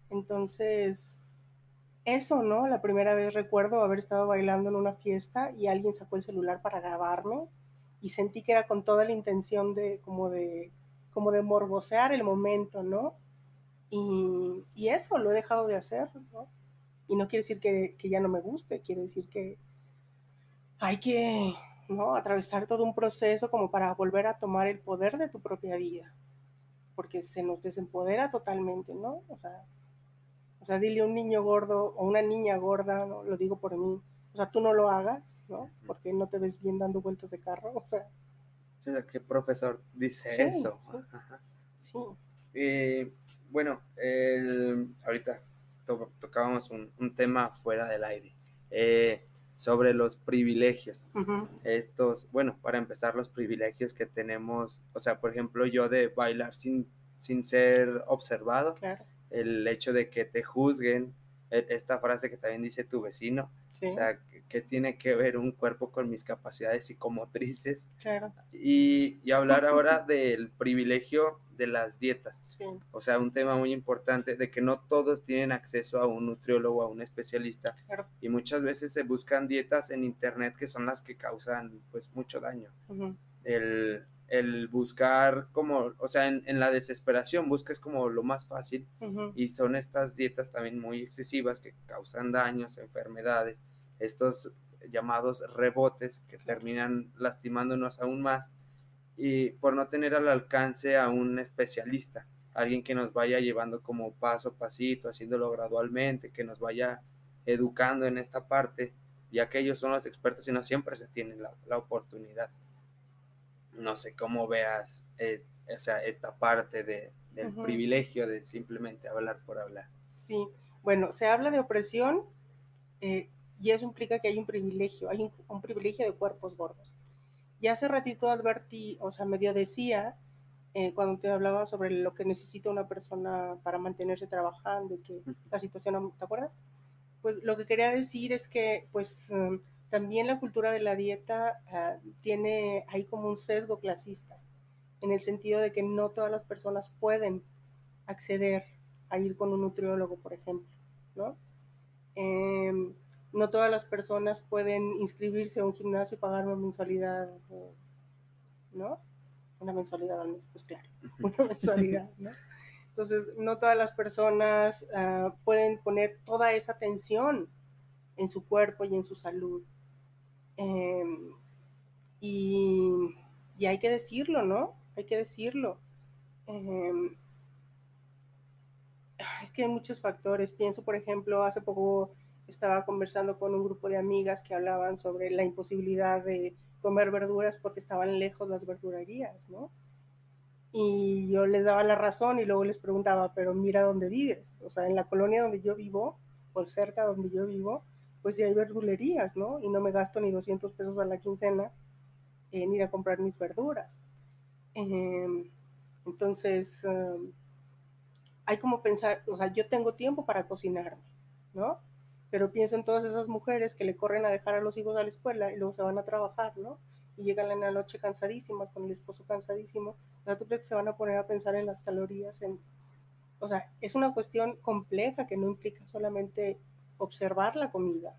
Entonces, eso, ¿no? La primera vez recuerdo haber estado bailando en una fiesta y alguien sacó el celular para grabarme y sentí que era con toda la intención de como de como de morbosear el momento, ¿no? Y, y eso lo he dejado de hacer, ¿no? Y no quiere decir que, que ya no me guste, quiere decir que hay que ¿no? Atravesar todo un proceso como para volver a tomar el poder de tu propia vida, porque se nos desempodera totalmente, ¿no? O sea, o sea dile a un niño gordo o una niña gorda, ¿no? Lo digo por mí, o sea, tú no lo hagas, ¿no? Porque no te ves bien dando vueltas de carro, o sea. ¿Qué profesor dice eso? Sí. sí. bueno, ahorita tocábamos un, un, tema fuera del aire. Eh, sobre los privilegios. Estos, bueno, para empezar, los privilegios que tenemos, o sea, por ejemplo, yo de bailar sin, sin ser observado, el hecho de que te juzguen esta frase que también dice tu vecino, o sea, ¿qué tiene que ver un cuerpo con mis capacidades psicomotrices? Claro. Y, y hablar ahora del privilegio de las dietas. O sea, un tema muy importante de que no todos tienen acceso a un nutriólogo, a un especialista. Claro. Y muchas veces se buscan dietas en internet que son las que causan pues mucho daño. el, el, buscar como, o sea, en, en, la desesperación buscas como lo más fácil y son estas dietas también muy excesivas que causan daños, enfermedades, estos llamados rebotes que terminan lastimándonos aún más y por no tener al alcance a un especialista, alguien que nos vaya llevando como paso a pasito, haciéndolo gradualmente, que nos vaya educando en esta parte, ya que ellos son los expertos y no siempre se tiene la, oportunidad. No sé cómo veas eh, o sea, esta parte de, del privilegio de simplemente hablar por hablar. Sí, bueno, se habla de opresión eh, y eso implica que hay un privilegio, hay un privilegio de cuerpos gordos. Y hace ratito advertí, o sea, medio decía, eh, cuando te hablaba sobre lo que necesita una persona para mantenerse trabajando y que la situación, ¿te acuerdas? Pues lo que quería decir es que, pues, um, también la cultura de la dieta ah, tiene ahí como un sesgo clasista, en el sentido de que no todas las personas pueden acceder a ir con un nutriólogo, por ejemplo, ¿no? Em, no todas las personas pueden inscribirse a un gimnasio y pagar una mensualidad, ¿no? Una mensualidad al mes, pues claro, una mensualidad, ¿no? Entonces, no todas las personas ah, pueden poner toda esa atención en su cuerpo y en su salud. Em, y, hay que decirlo, ¿no? Hay que decirlo. Em, es que hay muchos factores. Pienso, por ejemplo, hace poco estaba conversando con un grupo de amigas que hablaban sobre la imposibilidad de comer verduras porque estaban lejos las verdurerías, ¿no? Y yo les daba la razón y luego les preguntaba, pero mira dónde vives. O sea, en la colonia donde yo vivo, o cerca donde yo vivo, pues sí hay verdulerías, ¿no? Y no me gasto ni 200 pesos a la quincena en ir a comprar mis verduras. Em, entonces, em, hay como pensar, o sea, yo tengo tiempo para cocinarme, ¿no? pero pienso en todas esas mujeres que le corren a dejar a los hijos a la escuela y luego se van a trabajar, ¿no? Y llegan en la noche cansadísimas, con el esposo cansadísimo. ¿No tú crees que se van a poner a pensar en las calorías? En... O sea, es una cuestión compleja que no implica solamente observar la comida,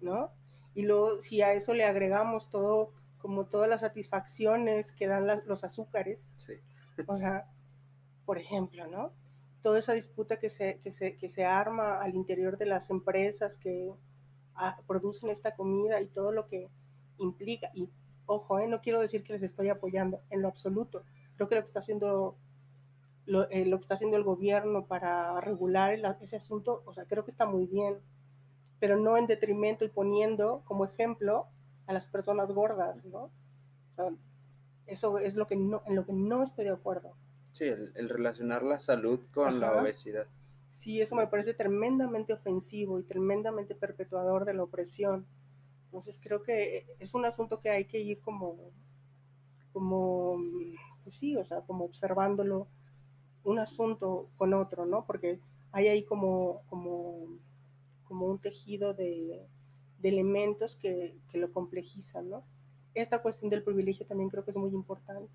¿no? Y luego, si a eso le agregamos todo, como todas las satisfacciones que dan los azúcares, sí. o sea, por ejemplo, ¿no? toda esa disputa que se, que se, que se arma al interior de las empresas que ah, producen esta comida y todo lo que implica. Y ojo, eh, no quiero decir que les estoy apoyando en lo absoluto. Creo que lo que está haciendo lo, eh, lo que está haciendo el gobierno para regular ese asunto, o sea, creo que está muy bien, pero no en detrimento y poniendo como ejemplo a las personas gordas, ¿no? eso es lo que no, en lo que no estoy de acuerdo. Sí, el, relacionar la salud con la obesidad. Sí, eso me parece tremendamente ofensivo y tremendamente perpetuador de la opresión. Entonces creo que es un asunto que hay que ir como, como, pues sí, o sea, como observándolo un asunto con otro, ¿no? Porque hay ahí como, como, como un tejido de, de elementos que, que lo complejizan, ¿no? Esta cuestión del privilegio también creo que es muy importante.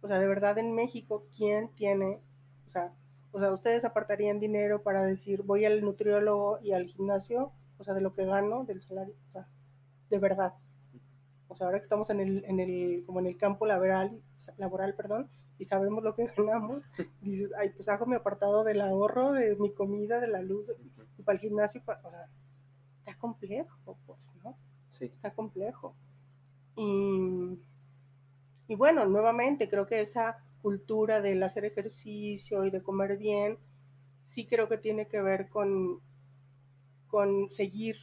O sea, de verdad en México, ¿quién tiene, o sea, o sea, ustedes apartarían dinero para decir, voy al nutriólogo y al gimnasio, o sea, de lo que gano, del salario, o sea, de verdad. O sea, ahora que estamos en el, en el, como en el campo laboral, laboral, perdón, y sabemos lo que ganamos, dices, ay, pues hago mi apartado del ahorro, de mi comida, de la luz, y para el gimnasio, o sea, está complejo, pues, ¿no? Sí. Está complejo. Y y bueno, nuevamente creo que esa cultura del hacer ejercicio y de comer bien, sí creo que tiene que ver con, con seguir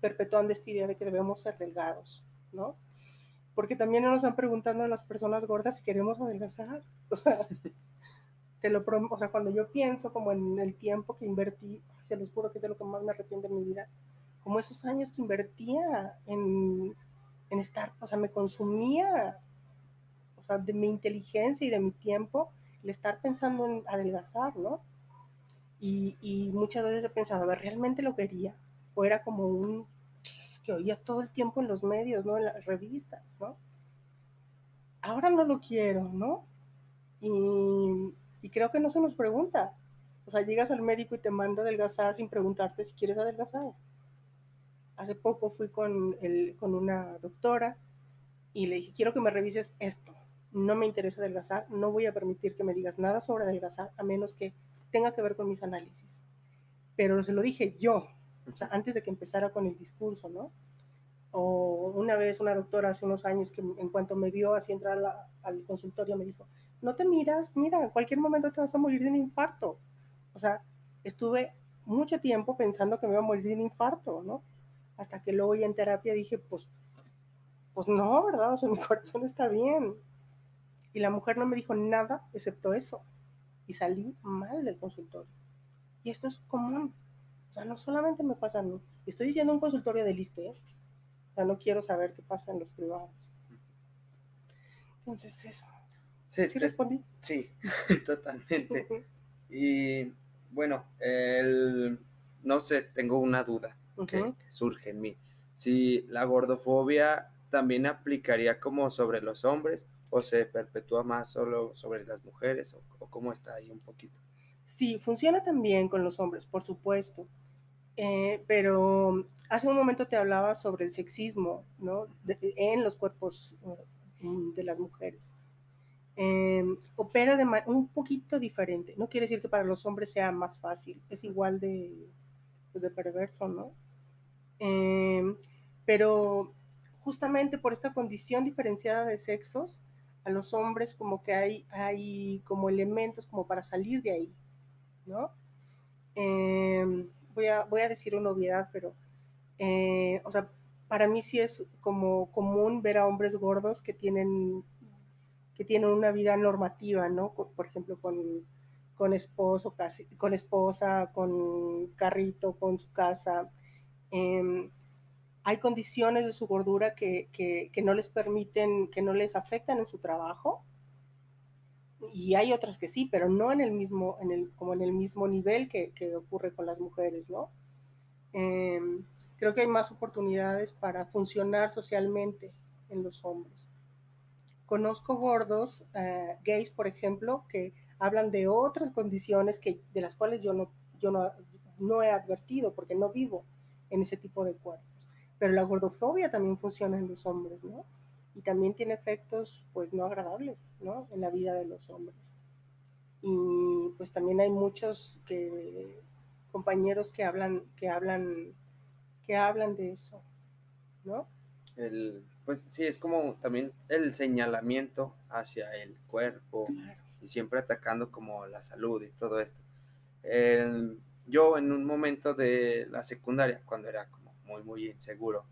perpetuando esta idea de que debemos ser delgados, ¿no? Porque también nos han preguntado a las personas gordas si queremos adelgazar. O sea, te lo o sea, cuando yo pienso como en el tiempo que invertí, se los juro que es de lo que más me arrepiento en mi vida, como esos años que invertía en en estar, o sea, me consumía, o sea, de mi inteligencia y de mi tiempo, el estar pensando en adelgazar, ¿no? Y, y muchas veces he pensado, a ver, ¿realmente lo quería? O era como un que oía todo el tiempo en los medios, ¿no? En las revistas, ¿no? Ahora no lo quiero, ¿no? Y, y creo que no se nos pregunta. O sea, llegas al médico y te manda adelgazar sin preguntarte si quieres adelgazar. Hace poco fui con, el, con una doctora y le dije, quiero que me revises esto. No me interesa adelgazar, no voy a permitir que me digas nada sobre adelgazar a menos que tenga que ver con mis análisis. Pero se lo dije yo, o sea, antes de que empezara con el discurso, ¿no? O una vez una doctora hace unos años que en cuanto me vio así entrar al consultorio me dijo, no te miras, mira, en cualquier momento te vas a morir de un infarto. O sea, estuve mucho tiempo pensando que me iba a morir de un infarto, ¿no? Hasta que luego ya en terapia dije, pues, pues no, ¿verdad? O sea, mi corazón está bien. Y la mujer no me dijo nada excepto eso. Y salí mal del consultorio. Y esto es común. O sea, no solamente me pasa a mí. Estoy diciendo un consultorio de liste. ¿eh? O sea, no quiero saber qué pasa en los privados. Entonces, eso. Sí, ¿Sí respondí? Sí, totalmente. y bueno, el, no sé, tengo una duda que, surge en mí. Si la gordofobia también aplicaría como sobre los hombres o se perpetúa más solo sobre las mujeres o, o cómo está ahí un poquito. Sí, funciona también con los hombres, por supuesto. Eh, pero hace un momento te hablaba sobre el sexismo, ¿no? en los cuerpos uh, de las mujeres. Em, opera de un poquito diferente. No quiere decir que para los hombres sea más fácil, es igual de, pues de perverso, ¿no? Em, pero justamente por esta condición diferenciada de sexos, a los hombres como que hay, hay como elementos como para salir de ahí, ¿no? Eh, voy a, voy a decir una obviedad, pero, eh, o sea, para mí sí es como común ver a hombres gordos que tienen, que tienen una vida normativa, ¿no? Por ejemplo, con, con esposo, casi, con esposa, con carrito, con su casa. Em, hay condiciones de su gordura que, que, que, no les permiten, que no les afectan en su trabajo y hay otras que sí, pero no en el mismo, en el, como en el mismo nivel que, que ocurre con las mujeres, ¿no? Em, creo que hay más oportunidades para funcionar socialmente en los hombres. Conozco gordos, eh, gays, por ejemplo, que hablan de otras condiciones que, de las cuales yo, no, yo no, no he advertido porque no vivo en ese tipo de cuerpos. Pero la gordofobia también funciona en los hombres, ¿no? Y también tiene efectos pues no agradables ¿no? en la vida de los hombres. Y pues también hay muchos que, compañeros que hablan, que hablan, que hablan de eso, ¿no? El, pues sí, es como también el señalamiento hacia el cuerpo y siempre atacando como la salud y todo esto. yo en un momento de la secundaria, cuando era como muy, muy inseguro,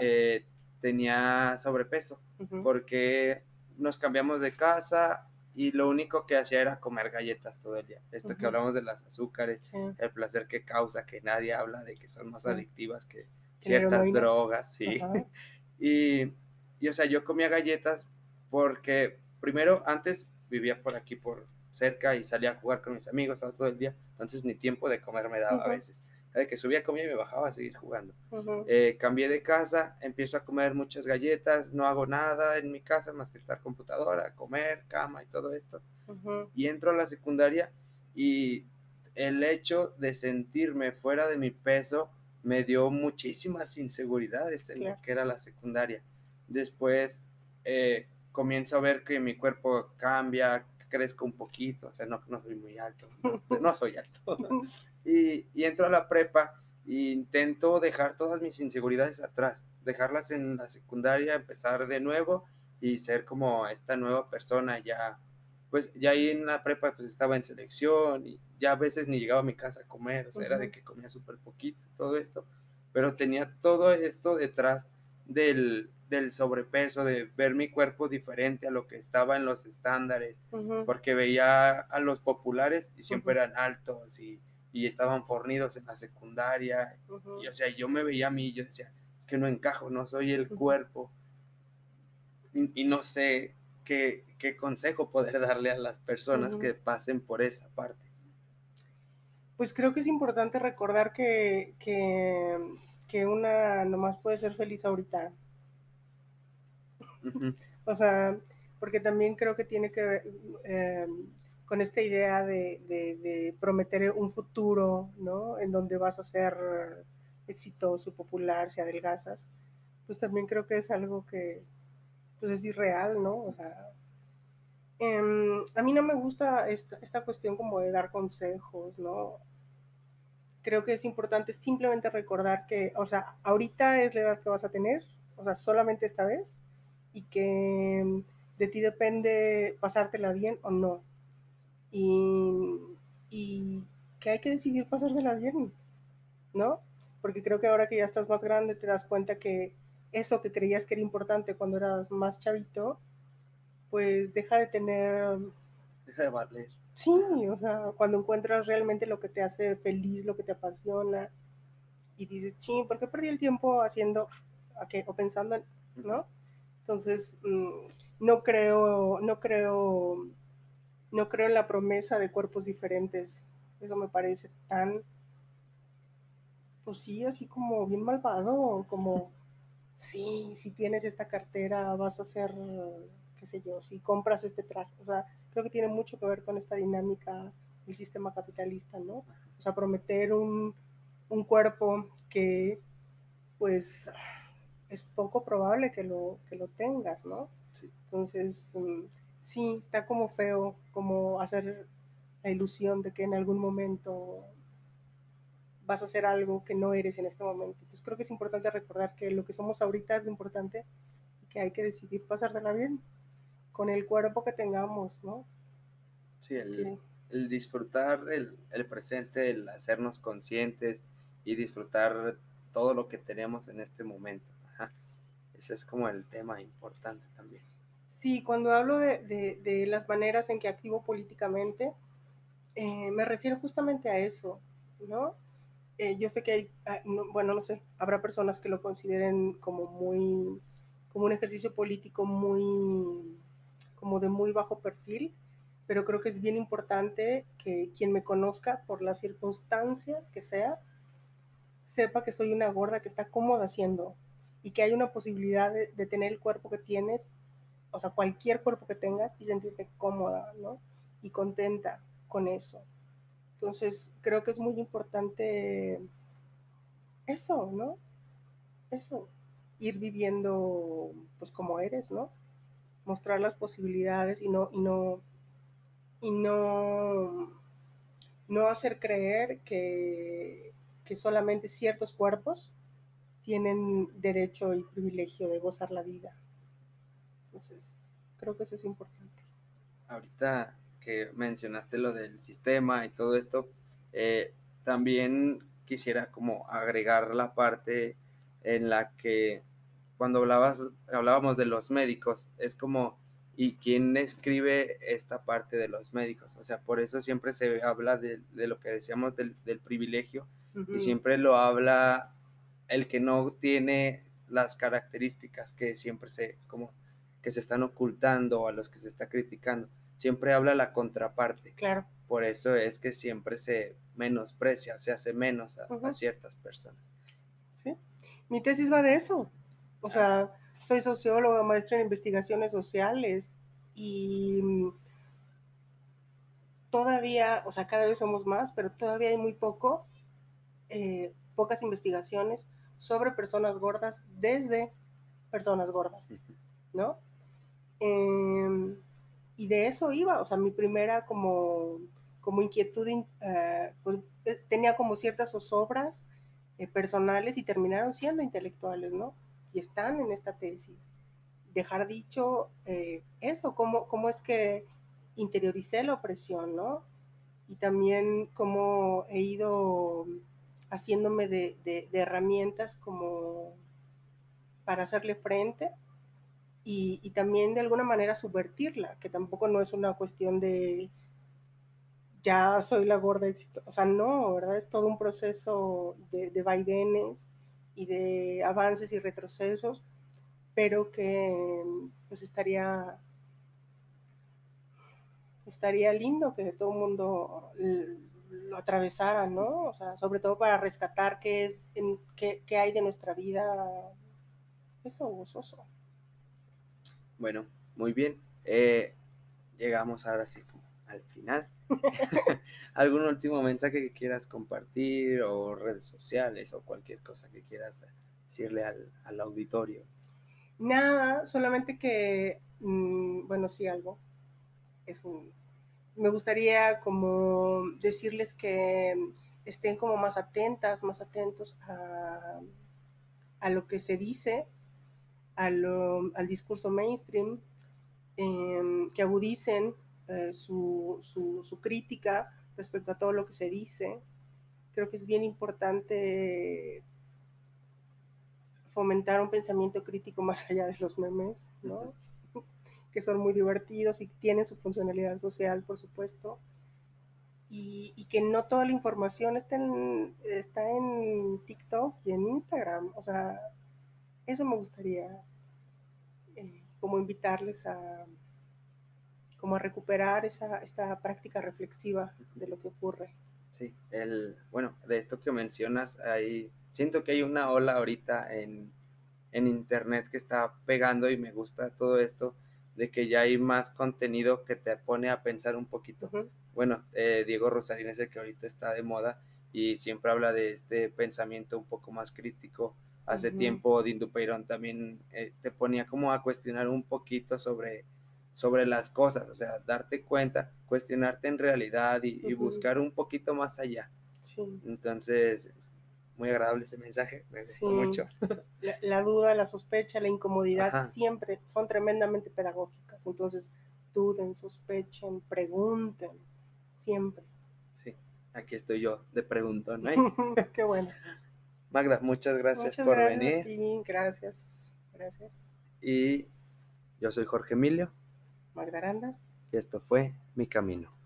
eh, tenía sobrepeso, porque nos cambiamos de casa y lo único que hacía era comer galletas todo el día. Esto que hablamos de las azúcares, el placer que causa, que nadie habla de que son más adictivas que ciertas drogas, sí. y, y, o sea, yo comía galletas porque primero antes vivía por aquí, por cerca y salía a jugar con mis amigos todo el día, entonces ni tiempo de comer me daba a veces de que subía, comía y me bajaba a seguir jugando. Eh, cambié de casa, empiezo a comer muchas galletas, no hago nada en mi casa más que estar computadora, comer, cama y todo esto. Y entro a la secundaria y el hecho de sentirme fuera de mi peso me dio muchísimas inseguridades en lo que era la secundaria. Después eh, comienzo a ver que mi cuerpo cambia, crezco un poquito, o sea, no, no soy muy alto, no, soy alto. y, y, entro a la prepa e intento dejar todas mis inseguridades atrás, dejarlas en la secundaria, empezar de nuevo y ser como esta nueva persona ya. Pues ya ahí en la prepa pues estaba en selección y ya a veces ni llegaba a mi casa a comer, o sea, era de que comía súper poquito, todo esto, pero tenía todo esto detrás del, del sobrepeso, de ver mi cuerpo diferente a lo que estaba en los estándares, porque veía a los populares y siempre eran altos y, y, estaban fornidos en la secundaria. Y o sea, yo me veía a mí y yo decía, es que no encajo, no soy el cuerpo. Y, no sé qué, qué, consejo poder darle a las personas que pasen por esa parte. Pues creo que es importante recordar que, que, una nomás puede ser feliz ahorita. o sea, porque también creo que tiene que ver em, con esta idea de, prometer un futuro, ¿no? En donde vas a ser exitoso, popular, si adelgazas, pues también creo que es algo que, pues es irreal, ¿no? O sea, em, a mí no me gusta esta, esta cuestión como de dar consejos, ¿no? Creo que es importante simplemente recordar que, o sea, ahorita es la edad que vas a tener, o sea, solamente esta vez, y que de ti depende pasártela bien o no. Y, y que hay que decidir pasársela bien, ¿no? Porque creo que ahora que ya estás más grande te das cuenta que eso que creías que era importante cuando eras más chavito, pues deja de tener... Deja de valer. Sí, o sea, cuando encuentras realmente lo que te hace feliz, lo que te apasiona, y dices, ching, ¿por qué perdí el tiempo haciendo qué? o pensando en, ¿no? Entonces, mm, no creo, no creo, no creo en la promesa de cuerpos diferentes. Eso me parece tan, pues sí, así como bien malvado, como sí, si tienes esta cartera vas a ser, qué sé yo, si compras este traje. O sea, creo que tiene mucho que ver con esta dinámica del sistema capitalista, ¿no? O sea, prometer un, un cuerpo que, pues, es poco probable que lo, que lo tengas, ¿no? Entonces, mm, sí, está como feo, como hacer la ilusión de que en algún momento vas a hacer algo que no eres en este momento. Entonces creo que es importante recordar que lo que somos ahorita es lo importante y que hay que decidir pasársela bien con el cuerpo que tengamos, ¿no? Sí, el, disfrutar el, presente, el hacernos conscientes y disfrutar todo lo que tenemos en este momento. Ese es como el tema importante también. Sí, cuando hablo de, las maneras en que activo políticamente, eh, me refiero justamente a eso, ¿no? Eh, yo sé que hay, ah, bueno, no sé, habrá personas que lo consideren como muy, como un ejercicio político muy, como de muy bajo perfil, pero creo que es bien importante que quien me conozca por las circunstancias que sea, sepa que soy una gorda que está cómoda haciendo y que hay una posibilidad de, de tener el cuerpo que tienes, o sea, cualquier cuerpo que tengas y sentirte cómoda, ¿no? Y contenta con eso. Entonces, creo que es muy importante eso, ¿no? Eso, ir viviendo pues como eres, ¿no? Mostrar las posibilidades y no, y no, y no, no hacer creer que, que solamente ciertos cuerpos tienen derecho y privilegio de gozar la vida. Entonces, creo que eso es importante. Ahorita mencionaste lo del sistema y todo esto, eh, también quisiera como agregar la parte en la que cuando hablabas, hablábamos de los médicos, es como, ¿y quién escribe esta parte de los médicos? O sea, por eso siempre se habla de, lo que decíamos del, privilegio y siempre lo habla el que no tiene las características que siempre se, como, que se están ocultando a los que se está criticando siempre habla la contraparte. Claro. Por eso es que siempre se menosprecia, se hace menos a, ciertas personas. Sí. Mi tesis va de eso. O sea, soy socióloga, maestra en investigaciones sociales y mm, todavía, o sea, cada vez somos más, pero todavía hay muy poco, eh, pocas investigaciones sobre personas gordas desde personas gordas, ¿no? Eh, y de eso iba, o sea, mi primera como, como inquietud, eh, pues eh, tenía como ciertas zozobras eh, personales y terminaron siendo intelectuales, ¿no? Y están en esta tesis. Dejar dicho eso, cómo, cómo es que interioricé la opresión, ¿no? Y también cómo he ido haciéndome de, de herramientas como para hacerle frente y, también de alguna manera subvertirla, que tampoco no es una cuestión de ya soy la gorda éxito, o sea, no, ¿verdad? Es todo un proceso de, de vaivenes y de avances y retrocesos, pero que pues estaría estaría lindo que todo el mundo lo atravesaran, ¿no? O sea, sobre todo para rescatar qué es, qué, qué hay de nuestra vida, eso gozoso. Bueno, muy bien. Eh, llegamos ahora sí al final. ¿Algún último mensaje que quieras compartir o redes sociales o cualquier cosa que quieras decirle al, al auditorio? Nada, solamente que, mm, bueno, sí, algo. Es un, me gustaría como decirles que estén como más atentas, más atentos a, a lo que se dice, al discurso mainstream, em, que agudicen eh, su, su, crítica respecto a todo lo que se dice. Creo que es bien importante fomentar un pensamiento crítico más allá de los memes, ¿no? que son muy divertidos y tienen su funcionalidad social, por supuesto, y, que no toda la información está en, está en TikTok y en Instagram. O sea, eso me gustaría eh, como invitarles a como a recuperar esa, esta práctica reflexiva de lo que ocurre. Sí, el, bueno, de esto que mencionas, ahí siento que hay una ola ahorita en, en internet que está pegando y me gusta todo esto de que ya hay más contenido que te pone a pensar un poquito. Bueno, eh, Diego Rosarín es el que ahorita está de moda y siempre habla de este pensamiento un poco más crítico. Hace tiempo Dindu Peirón también eh, te ponía como a cuestionar un poquito sobre, sobre las cosas, o sea, darte cuenta, cuestionarte en realidad y, buscar un poquito más allá. Entonces, muy agradable ese mensaje, me gustó mucho. La, duda, la sospecha, la incomodidad siempre son tremendamente pedagógicas. Entonces, duden, sospechen, pregunten, siempre. Sí, aquí estoy yo de preguntón, ¿no? Qué bueno. Magda, muchas gracias por venir. Gracias, gracias. Y yo soy Jorge Emilio. Magda Aranda. Y esto fue Mi Camino.